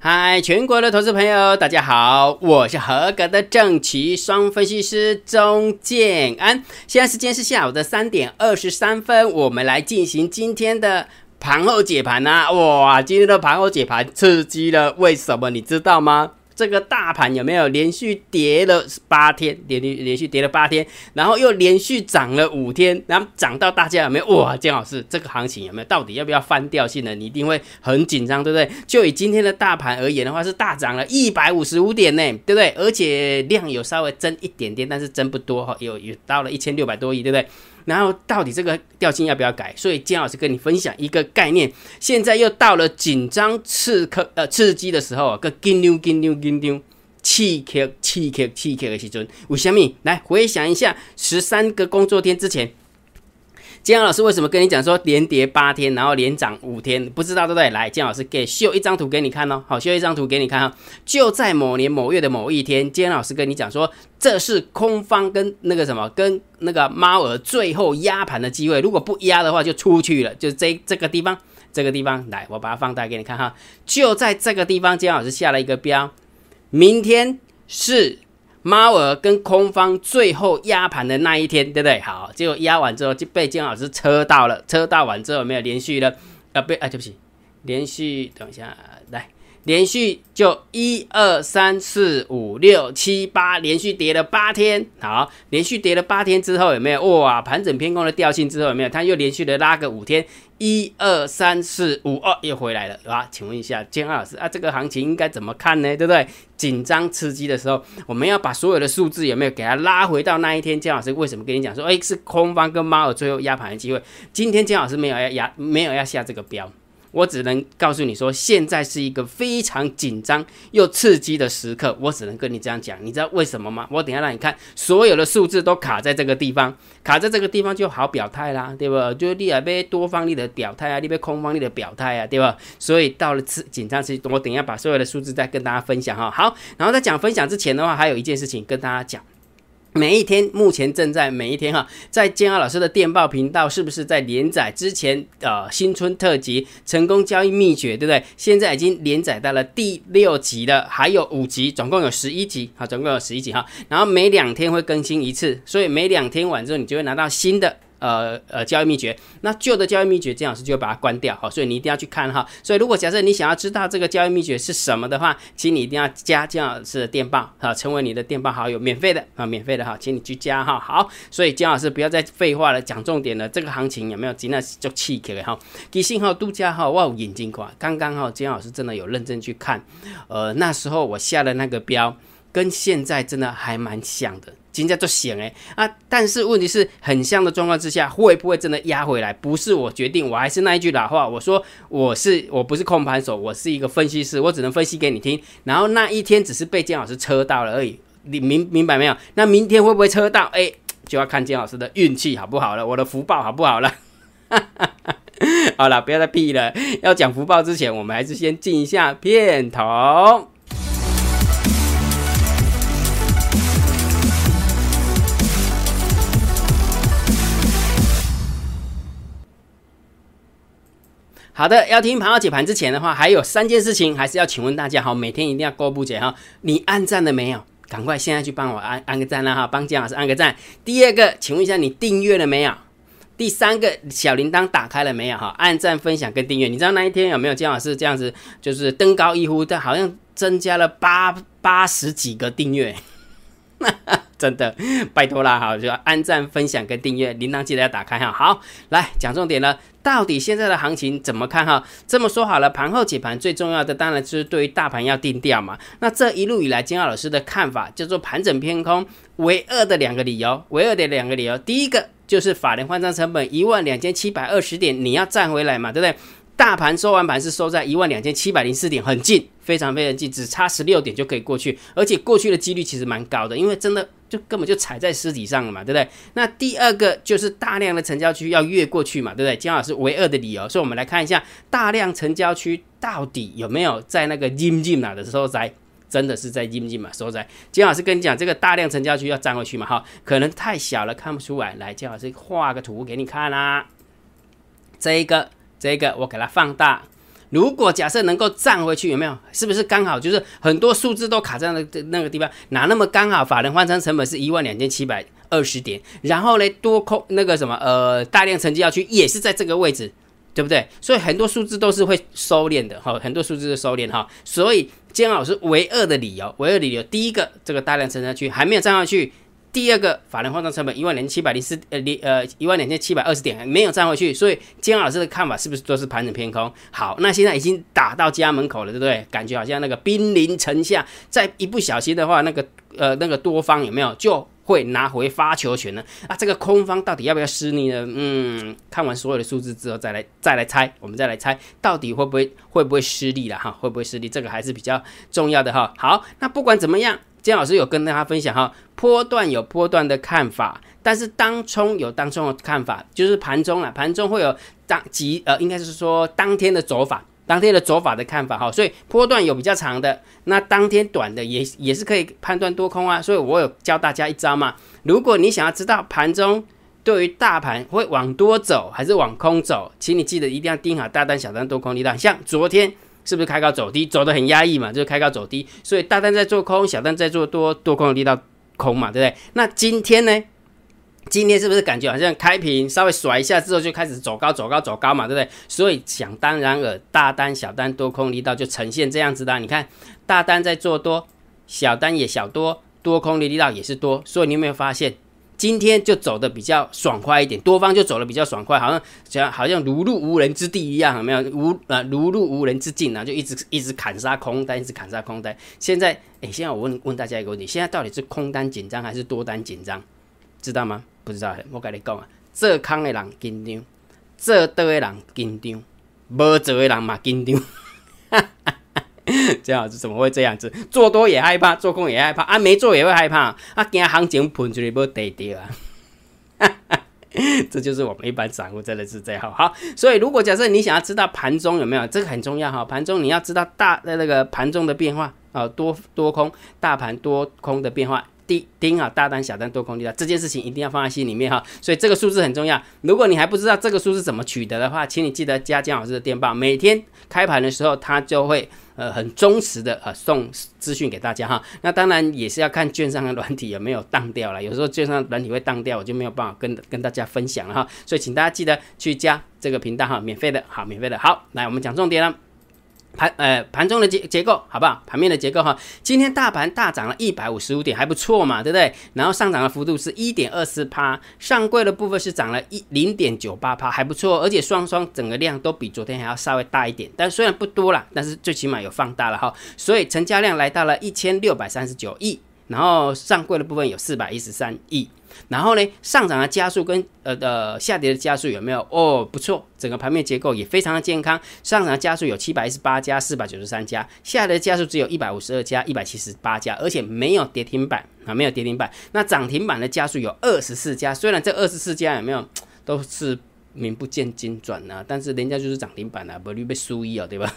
嗨，全国的投资朋友，大家好，我是合格的正奇双分析师钟建安。现在时间是下午的三点二十三分，我们来进行今天的盘后解盘啊！哇，今天的盘后解盘刺激了，为什么你知道吗？这个大盘有没有连续跌了八天，连续连续跌了八天，然后又连续涨了五天，然后涨到大家有没有哇？姜老师，这个行情有没有到底要不要翻掉性呢？你一定会很紧张，对不对？就以今天的大盘而言的话，是大涨了一百五十五点呢，对不对？而且量有稍微增一点点，但是增不多哈，有有到了一千六百多亿，对不对？然后到底这个调性要不要改？所以姜老师跟你分享一个概念。现在又到了紧张刺客呃刺激的时候啊，个金牛金牛金牛，刺激刺激刺激的时阵，为什么？来回想一下，十三个工作天之前。姜老师为什么跟你讲说连跌八天，然后连涨五天？不知道对不对？来，姜老师给秀一张图给你看哦。好，秀一张图给你看哈。就在某年某月的某一天，姜老师跟你讲说，这是空方跟那个什么，跟那个猫儿最后压盘的机会。如果不压的话，就出去了。就这这个地方，这个地方，来，我把它放大给你看哈。就在这个地方，姜老师下了一个标，明天是。猫儿跟空方最后压盘的那一天，对不对？好，结果压完之后就被金老师车到了，车到完之后没有连续的，啊，被啊，对不起，连续等一下，来，连续就一二三四五六七八，连续跌了八天。好，连续跌了八天之后有没有？哇，盘整偏空的调性之后有没有？它又连续的拉个五天。一二三四五二又回来了，啊？请问一下建二老师啊，这个行情应该怎么看呢？对不对？紧张刺激的时候，我们要把所有的数字有没有给它拉回到那一天？姜老师为什么跟你讲说，哎，是空方跟猫儿最后压盘的机会？今天姜老师没有要压，没有要下这个标。我只能告诉你说，现在是一个非常紧张又刺激的时刻。我只能跟你这样讲，你知道为什么吗？我等下让你看，所有的数字都卡在这个地方，卡在这个地方就好表态啦，对吧？就你也被多方力的表态啊，你被空方力的表态啊，对吧？所以到了刺紧张期，我等一下把所有的数字再跟大家分享哈。好，然后在讲分享之前的话，还有一件事情跟大家讲。每一天，目前正在每一天哈，在建浩老师的电报频道，是不是在连载之前呃新春特辑成功交易秘诀，对不对？现在已经连载到了第六集了，还有五集，总共有十一集，好，总共有十一集哈。然后每两天会更新一次，所以每两天完之后，你就会拿到新的。呃呃，交易秘诀，那旧的交易秘诀，姜老师就会把它关掉，好，所以你一定要去看哈。所以如果假设你想要知道这个交易秘诀是什么的话，请你一定要加姜老师的电报，好，成为你的电报好友，免费的啊，免费的哈，请你去加哈。好，所以姜老师不要再废话了，讲重点了。这个行情有没有今天就气起来哈？给信号度假哈，哇，眼睛快，刚刚哈，姜老师真的有认真去看，呃，那时候我下的那个标跟现在真的还蛮像的。今天做险哎啊！但是问题是很像的状况之下，会不会真的压回来？不是我决定，我还是那一句老话，我说我是我不是控盘手，我是一个分析师，我只能分析给你听。然后那一天只是被姜老师车到了而已，你明明白没有？那明天会不会车到？哎，就要看姜老师的运气好不好了，我的福报好不好了？好了，不要再屁了。要讲福报之前，我们还是先进一下片头。好的，要听盘后解盘之前的话，还有三件事情，还是要请问大家，好，每天一定要勾不解哈。你按赞了没有？赶快现在去帮我按按个赞啦哈，帮姜老师按个赞。第二个，请问一下你订阅了没有？第三个小铃铛打开了没有哈？按赞、分享跟订阅。你知道那一天有没有姜老师这样子，就是登高一呼，但好像增加了八八十几个订阅。真的，拜托啦哈，就要按赞、分享跟订阅，铃铛记得要打开哈。好，来讲重点了，到底现在的行情怎么看哈？这么说好了，盘后解盘最重要的当然就是对于大盘要定调嘛。那这一路以来，金浩老师的看法叫做盘整偏空，唯二的两个理由，唯二的两个理由，第一个就是法人换仓成本一万两千七百二十点，你要站回来嘛，对不对？大盘收完盘是收在一万两千七百零四点，很近，非常非常近，只差十六点就可以过去，而且过去的几率其实蛮高的，因为真的就根本就踩在尸体上了嘛，对不对？那第二个就是大量的成交区要越过去嘛，对不对？姜老师唯二的理由，所以我们来看一下大量成交区到底有没有在那个阴进哪的时候在，真的是在阴进嘛收在。姜老师跟你讲，这个大量成交区要站回去嘛，哈，可能太小了看不出来，来，姜老师画个图给你看啦，这一个。这个我给它放大，如果假设能够站回去，有没有？是不是刚好就是很多数字都卡在那那个地方？哪那么刚好？法人换仓成本是一万两千七百二十点，然后呢，多空那个什么呃大量成交要去也是在这个位置，对不对？所以很多数字都是会收敛的哈，很多数字是收敛哈。所以煎熬是唯二的理由，唯二理由，第一个这个大量成交区还没有站上去。第二个法人换仓成本一万零七百零四呃零呃一万两千七百二十点没有站回去，所以金老师的看法是不是都是盘整偏空？好，那现在已经打到家门口了，对不对？感觉好像那个兵临城下，再一不小心的话，那个呃那个多方有没有就会拿回发球权呢？啊，这个空方到底要不要失利呢？嗯，看完所有的数字之后再来再来猜，我们再来猜到底会不会会不会失利了哈？会不会失利？这个还是比较重要的哈。好，那不管怎么样。姜老师有跟大家分享哈，波段有波段的看法，但是当冲有当冲的看法，就是盘中啊，盘中会有当即呃，应该是说当天的走法，当天的走法的看法哈，所以波段有比较长的，那当天短的也也是可以判断多空啊，所以我有教大家一招嘛，如果你想要知道盘中对于大盘会往多走还是往空走，请你记得一定要盯好大单、小单、多空力量，像昨天。是不是开高走低，走得很压抑嘛？就是开高走低，所以大单在做空，小单在做多，多空的力道空嘛，对不对？那今天呢？今天是不是感觉好像开平稍微甩一下之后就开始走高，走高，走高嘛，对不对？所以想当然尔，大单、小单、多空力道就呈现这样子的。你看，大单在做多，小单也小多，多空的力道也是多，所以你有没有发现？今天就走的比较爽快一点，多方就走的比较爽快，好像像好像如入无人之地一样，有没有？无呃如入无人之境啊，就一直一直砍杀空单，一直砍杀空单。现在，哎，现在我问问大家一个问题：现在到底是空单紧张还是多单紧张？知道吗？不知道，我跟你讲啊，做空的人紧张，做多的人紧张，无做的人嘛紧张。这样子怎么会这样子？做多也害怕，做空也害怕啊！没做也会害怕啊！惊行情喷出来不得掉啊！这就是我们一般散户真的是这样好。所以如果假设你想要知道盘中有没有这个很重要哈，盘中你要知道大的那个盘中的变化啊，多多空大盘多空的变化。第盯好大单、小单、多空力道这件事情一定要放在心里面哈，所以这个数字很重要。如果你还不知道这个数字怎么取得的话，请你记得加姜老师的电报，每天开盘的时候他就会呃很忠实的呃送资讯给大家哈。那当然也是要看券商的软体有没有当掉了，有时候券商软体会当掉，我就没有办法跟跟大家分享了哈。所以请大家记得去加这个频道哈，免费的好，免费的好。来，我们讲重点了。盘呃盘中的结结构好不好？盘面的结构哈，今天大盘大涨了一百五十五点，还不错嘛，对不对？然后上涨的幅度是一点二四趴，上柜的部分是涨了一零点九八趴，还不错，而且双双整个量都比昨天还要稍微大一点，但虽然不多了，但是最起码有放大了哈，所以成交量来到了一千六百三十九亿，然后上柜的部分有四百一十三亿。然后呢，上涨的加速跟呃呃下跌的加速有没有？哦，不错，整个盘面结构也非常的健康。上涨的加速有七百一十八家，四百九十三家；下跌的加速只有一百五十二家，一百七十八家，而且没有跌停板啊，没有跌停板。那涨停板的加速有二十四家，虽然这二十四家有没有都是名不见经传呐，但是人家就是涨停板啊，不率被输一啊，对吧？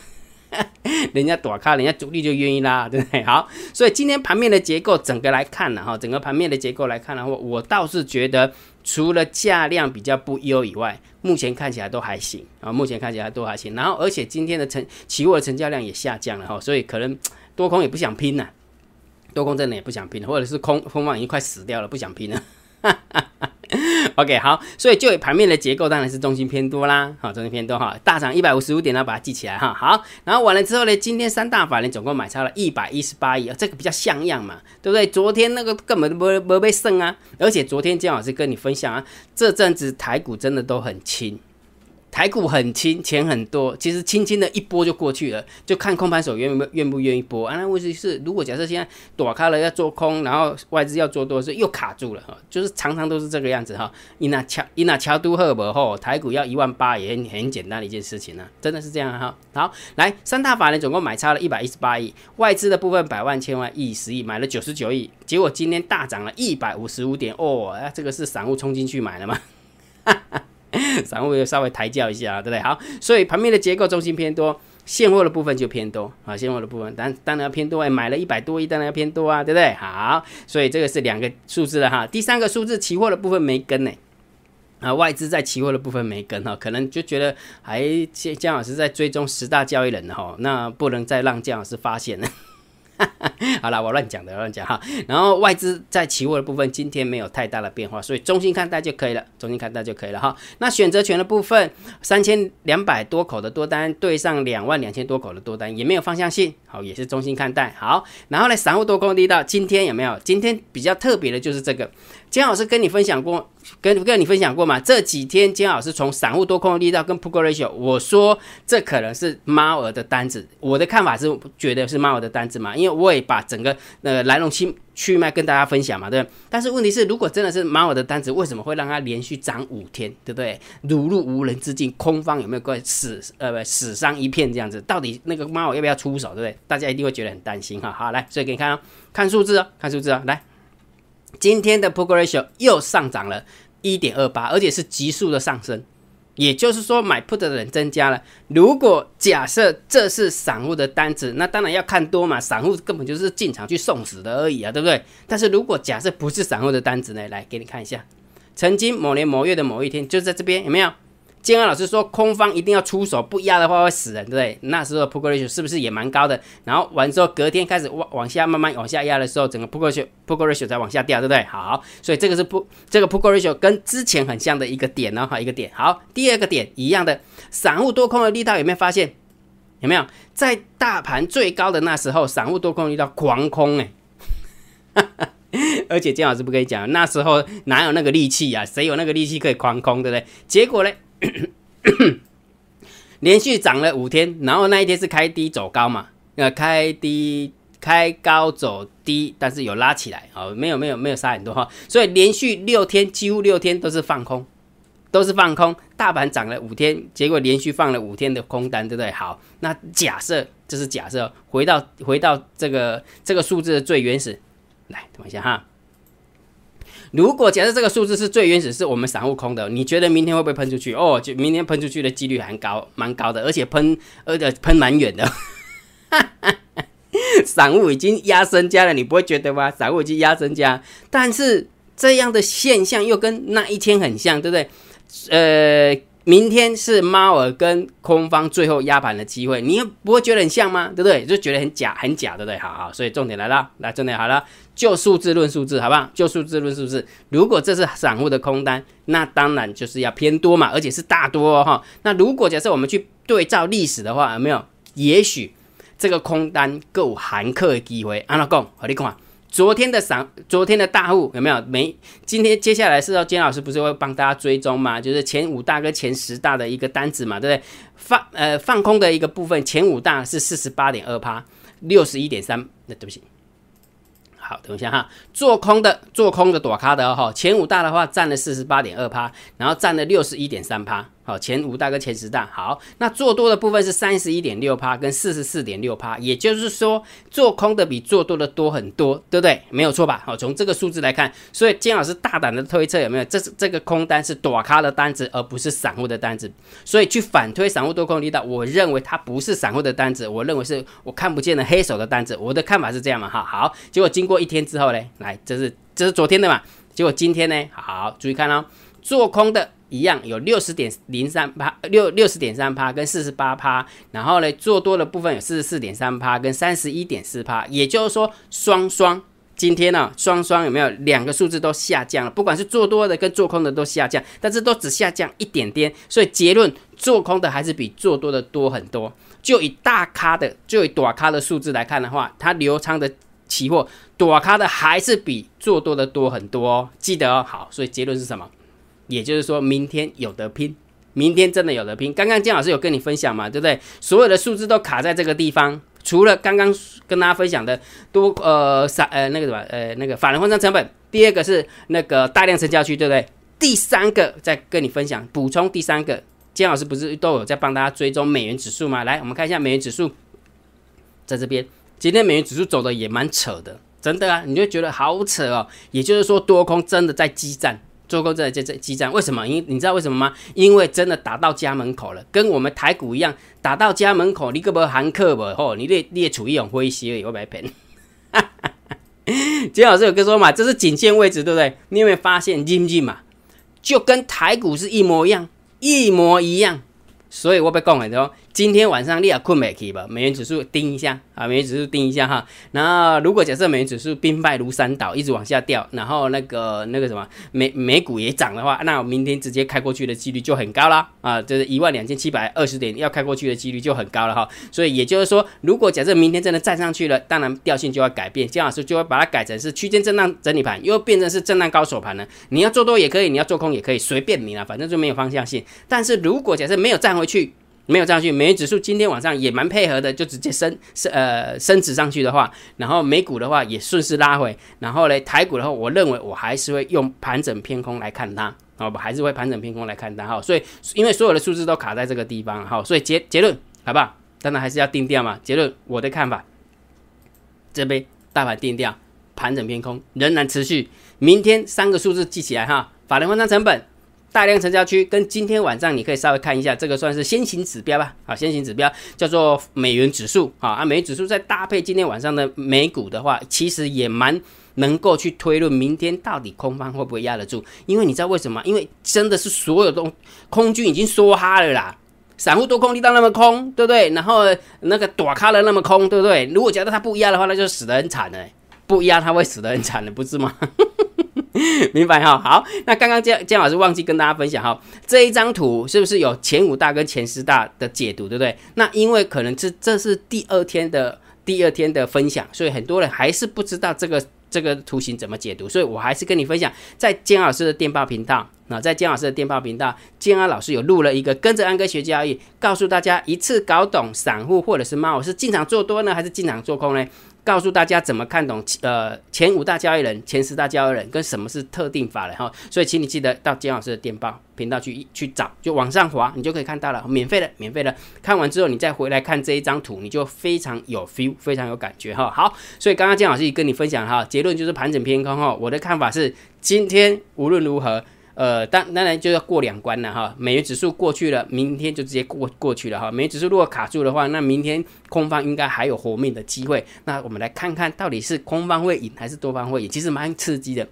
人家躲开，人家主力就愿意拉，对不对？好，所以今天盘面的结构整个来看呢，哈，整个盘面的结构来看的话，我倒是觉得除了价量比较不优以外，目前看起来都还行啊，目前看起来都还行。然后，而且今天的成期货的成交量也下降了哈，所以可能多空也不想拼了，多空真的也不想拼了，或者是空空方已经快死掉了，不想拼了。OK，好，所以就盘面的结构当然是中心偏多啦，好，中心偏多哈，大涨一百五十五点呢，把它记起来哈。好，然后完了之后呢，今天三大法人总共买超了一百一十八亿，这个比较像样嘛，对不对？昨天那个根本不不被剩啊，而且昨天姜老师跟你分享啊，这阵子台股真的都很轻。台股很轻，钱很多，其实轻轻的一波就过去了，就看空盘手愿不愿不愿意波。啊，那问题是，如果假设现在躲开了要做空，然后外资要做多，是又卡住了哈，就是常常都是这个样子哈。伊那乔伊那乔都赫伯后，台股要一万八也很很简单的一件事情呢，真的是这样哈。好，来三大法人总共买差了一百一十八亿，外资的部分百万千万亿十亿买了九十九亿，结果今天大涨了一百五十五点哦，啊，这个是散户冲进去买了吗？哈哈。散户又稍微抬轿一下，对不对？好，所以盘面的结构中心偏多，现货的部分就偏多啊。现货的部分，当当然要偏多，哎，买了一百多亿，当然要偏多啊，对不对？好，所以这个是两个数字了哈。第三个数字，期货的部分没跟呢，啊，外资在期货的部分没跟哈，可能就觉得还姜姜老师在追踪十大交易人哈，那不能再让姜老师发现了。好了，我乱讲的，乱讲哈。然后外资在期货的部分今天没有太大的变化，所以中心看待就可以了，中心看待就可以了哈。那选择权的部分，三千两百多口的多单对上两万两千多口的多单，也没有方向性，好，也是中心看待。好，然后呢，散户多空力道，今天有没有？今天比较特别的就是这个。姜老师跟你分享过，跟跟你分享过嘛？这几天姜老师从散户多空的力道跟 p u o ratio，我说这可能是猫儿的单子。我的看法是觉得是猫儿的单子嘛，因为我也把整个呃来龙去去脉跟大家分享嘛，对？但是问题是，如果真的是猫儿的单子，为什么会让它连续涨五天，对不对？如入无人之境，空方有没有个死呃不死伤一片这样子？到底那个猫儿要不要出手，对不对？大家一定会觉得很担心哈。好，来，所以给你看哦，看数字哦，看数字哦，来。今天的 p o g r e s s i o n 又上涨了一点二八，而且是急速的上升，也就是说买 put 的人增加了。如果假设这是散户的单子，那当然要看多嘛，散户根本就是进场去送死的而已啊，对不对？但是如果假设不是散户的单子呢，来给你看一下，曾经某年某月的某一天，就在这边有没有？建安老师说，空方一定要出手，不压的话会死人，对不对？那时候 p o k ratio 是不是也蛮高的？然后完之后，隔天开始往往下慢慢往下压的时候，整个 p o k ratio p o k ratio 才往下掉，对不对？好，所以这个是不这个 p o k ratio 跟之前很像的一个点呢，哈，一个点。好，第二个点一样的，散户多空的力道有没有发现？有没有在大盘最高的那时候，散户多空力道狂空哎？而且金老师不跟你讲，那时候哪有那个力气啊？谁有那个力气可以狂空，对不对？结果呢？连续涨了五天，然后那一天是开低走高嘛？呃，开低开高走低，但是有拉起来哦，没有没有没有杀很多哈，所以连续六天几乎六天都是放空，都是放空。大盘涨了五天，结果连续放了五天的空单，对不对？好，那假设这是假设，回到回到这个这个数字的最原始，来等一下哈。如果假设这个数字是最原始，是我们散户空的，你觉得明天会不会喷出去？哦，就明天喷出去的几率还高，蛮高的，而且喷，而且喷蛮远的。散户已经压身家了，你不会觉得吗？散户已经压身家，但是这样的现象又跟那一天很像，对不对？呃。明天是猫儿跟空方最后压盘的机会，你又不会觉得很像吗？对不对？就觉得很假，很假，对不对？好好，所以重点来了，来重点好了，就数字论数字，好不好？就数字论数字。如果这是散户的空单，那当然就是要偏多嘛，而且是大多哈。那如果假设我们去对照历史的话，有没有？也许这个空单够含客的机会。安老公，和你讲。昨天的散，昨天的大户有没有？没。今天接下来是要金老师不是会帮大家追踪吗？就是前五大跟前十大的一个单子嘛，对不对？放呃放空的一个部分，前五大是四十八点二趴，六十一点三。那对不起。好，等一下哈，做空的做空的躲咖的哈，前五大的话占了四十八点二趴，然后占了六十一点三趴。好，前五大跟前十大。好，那做多的部分是三十一点六趴跟四十四点六趴，也就是说做空的比做多的多很多，对不对？没有错吧？好，从这个数字来看，所以金老师大胆的推测有没有？这是这个空单是躲咖的单子，而不是散户的单子。所以去反推散户多空力道，我认为它不是散户的单子，我认为是我看不见的黑手的单子。我的看法是这样嘛？哈，好，结果经过一天之后呢，来，这是这是昨天的嘛？结果今天呢，好，注意看哦，做空的。一样有六十点零三趴，六六十点三趴跟四十八趴，然后呢做多的部分有四十四点三趴跟三十一点四趴，也就是说双双今天呢双双有没有两个数字都下降了？不管是做多的跟做空的都下降，但是都只下降一点点，所以结论做空的还是比做多的多很多。就以大咖的就以短咖的数字来看的话，它流仓的期货短咖的还是比做多的多很多。记得哦，好，所以结论是什么？也就是说明天有得拼，明天真的有得拼。刚刚姜老师有跟你分享嘛，对不对？所有的数字都卡在这个地方，除了刚刚跟大家分享的多呃三呃那个什么呃那个法人换仓成本，第二个是那个大量成交区，对不对？第三个再跟你分享补充，第三个姜老师不是都有在帮大家追踪美元指数吗？来，我们看一下美元指数，在这边，今天美元指数走的也蛮扯的，真的啊，你就觉得好扯哦。也就是说多空真的在激战。做空这这这激战，为什么？因你知道为什么吗？因为真的打到家门口了，跟我们台股一样，打到家门口，你可不含客不？吼，你列列处一种灰息，我白骗。金老师有跟说嘛，这是颈线位置，对不对？你有没有发现，进不进嘛？就跟台股是一模一样，一模一样。所以我被讲很多。今天晚上你也困没去吧？美元指数盯一下啊，美元指数盯一下哈。然后如果假设美元指数兵败如山倒，一直往下掉，然后那个那个什么美美股也涨的话，那我明天直接开过去的几率就很高啦啊，就是一万两千七百二十点要开过去的几率就很高了哈。所以也就是说，如果假设明天真的站上去了，当然调性就要改变，姜老师就会把它改成是区间震荡整理盘，又变成是震荡高手盘了。你要做多也可以，你要做空也可以，随便你了，反正就没有方向性。但是如果假设没有站回去，没有上去，美元指数今天晚上也蛮配合的，就直接升升呃升值上去的话，然后美股的话也顺势拉回，然后呢台股的话，我认为我还是会用盘整偏空来看它，好吧，还是会盘整偏空来看它哈，所以因为所有的数字都卡在这个地方，好，所以结结论好不好？当然还是要定调嘛，结论我的看法，这边大盘定调，盘整偏空仍然持续，明天三个数字记起来哈，法人换仓成本。大量成交区跟今天晚上你可以稍微看一下，这个算是先行指标吧。好，先行指标叫做美元指数。好，啊，美元指数再搭配今天晚上的美股的话，其实也蛮能够去推论明天到底空方会不会压得住。因为你知道为什么？因为真的是所有东空军已经梭哈了啦，散户多空力道那么空，对不对？然后那个躲开了那么空，对不对？如果假设它不压的话，那就死得很惨了。不压它会死得很惨的，不是吗？明白哈，好，那刚刚姜姜老师忘记跟大家分享哈，这一张图是不是有前五大跟前十大的解读，对不对？那因为可能这这是第二天的第二天的分享，所以很多人还是不知道这个这个图形怎么解读，所以我还是跟你分享，在姜老师的电报频道，那在姜老师的电报频道，姜安老师有录了一个跟着安哥学交易，告诉大家一次搞懂散户或者是猫是进场做多呢，还是进场做空呢？告诉大家怎么看懂呃前五大交易人、前十大交易人跟什么是特定法人哈，所以请你记得到金老师的电报频道去去找，就往上滑，你就可以看到了，免费的，免费的。看完之后你再回来看这一张图，你就非常有 feel，非常有感觉哈。好，所以刚刚金老师跟你分享哈，结论就是盘整偏空哈。我的看法是，今天无论如何。呃，当当然就要过两关了哈。美元指数过去了，明天就直接过过去了哈。美元指数如果卡住的话，那明天空方应该还有活命的机会。那我们来看看到底是空方会赢还是多方会赢，其实蛮刺激的。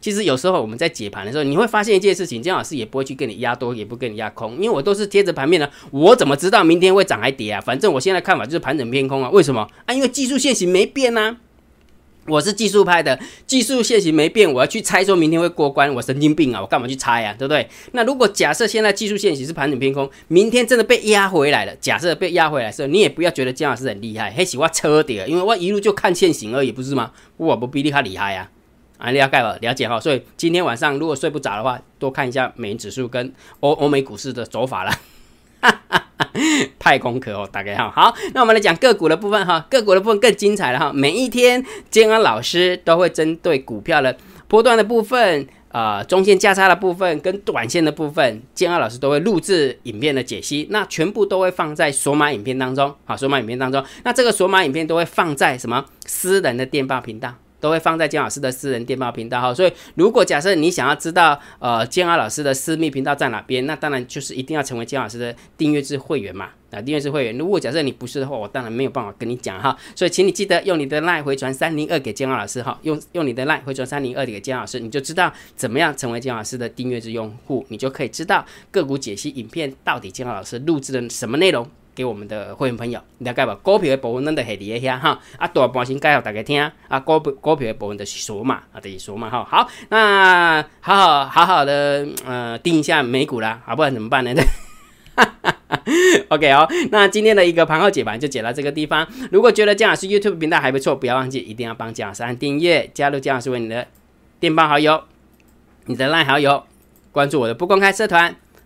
其实有时候我们在解盘的时候，你会发现一件事情，姜老师也不会去跟你压多，也不跟你压空，因为我都是贴着盘面的。我怎么知道明天会涨还跌啊？反正我现在看法就是盘整偏空啊。为什么啊？因为技术线型没变呐。我是技术派的，技术线型没变，我要去猜说明天会过关，我神经病啊！我干嘛去猜呀？对不对？那如果假设现在技术线型是盘整偏空，明天真的被压回来了，假设被压回来的时候，你也不要觉得姜老师很厉害，嘿，喜欢车底，因为我一路就看线型而已，不是吗？我不比你还厉害呀！啊，了解了，了解哈。所以今天晚上如果睡不着的话，多看一下美元指数跟欧欧美股市的走法了。派功课哦，大概哈好，那我们来讲个股的部分哈，个股的部分更精彩了哈。每一天，建安老师都会针对股票的波段的部分、啊中线价差的部分跟短线的部分，建安老师都会录制影片的解析，那全部都会放在索马影片当中好，索马影片当中，那这个索马影片都会放在什么私人的电报频道。都会放在姜老师的私人电报频道哈，所以如果假设你想要知道呃姜老师的私密频道在哪边，那当然就是一定要成为姜老师的订阅制会员嘛啊，订阅制会员。如果假设你不是的话，我当然没有办法跟你讲哈，所以请你记得用你的 line 回传三零二给姜老师哈，用用你的 line 回传三零二给姜老师，你就知道怎么样成为姜老师的订阅制用户，你就可以知道个股解析影片到底姜老师录制的什么内容。给我们的会员朋友了解吧，股票的部分咱都系伫遐哈，啊大半先介绍大家听，啊股股票的部分就是说嘛，啊就是说嘛哈，好，那好好好好的呃盯一下美股啦，好不然怎么办呢对，哈 哈？OK 哦，那今天的一个盘后解盘就解到这个地方。如果觉得姜老师 YouTube 频道还不错，不要忘记一定要帮姜老师按订阅，加入姜老师为你的电报好友，你的 LINE 好友，关注我的不公开社团。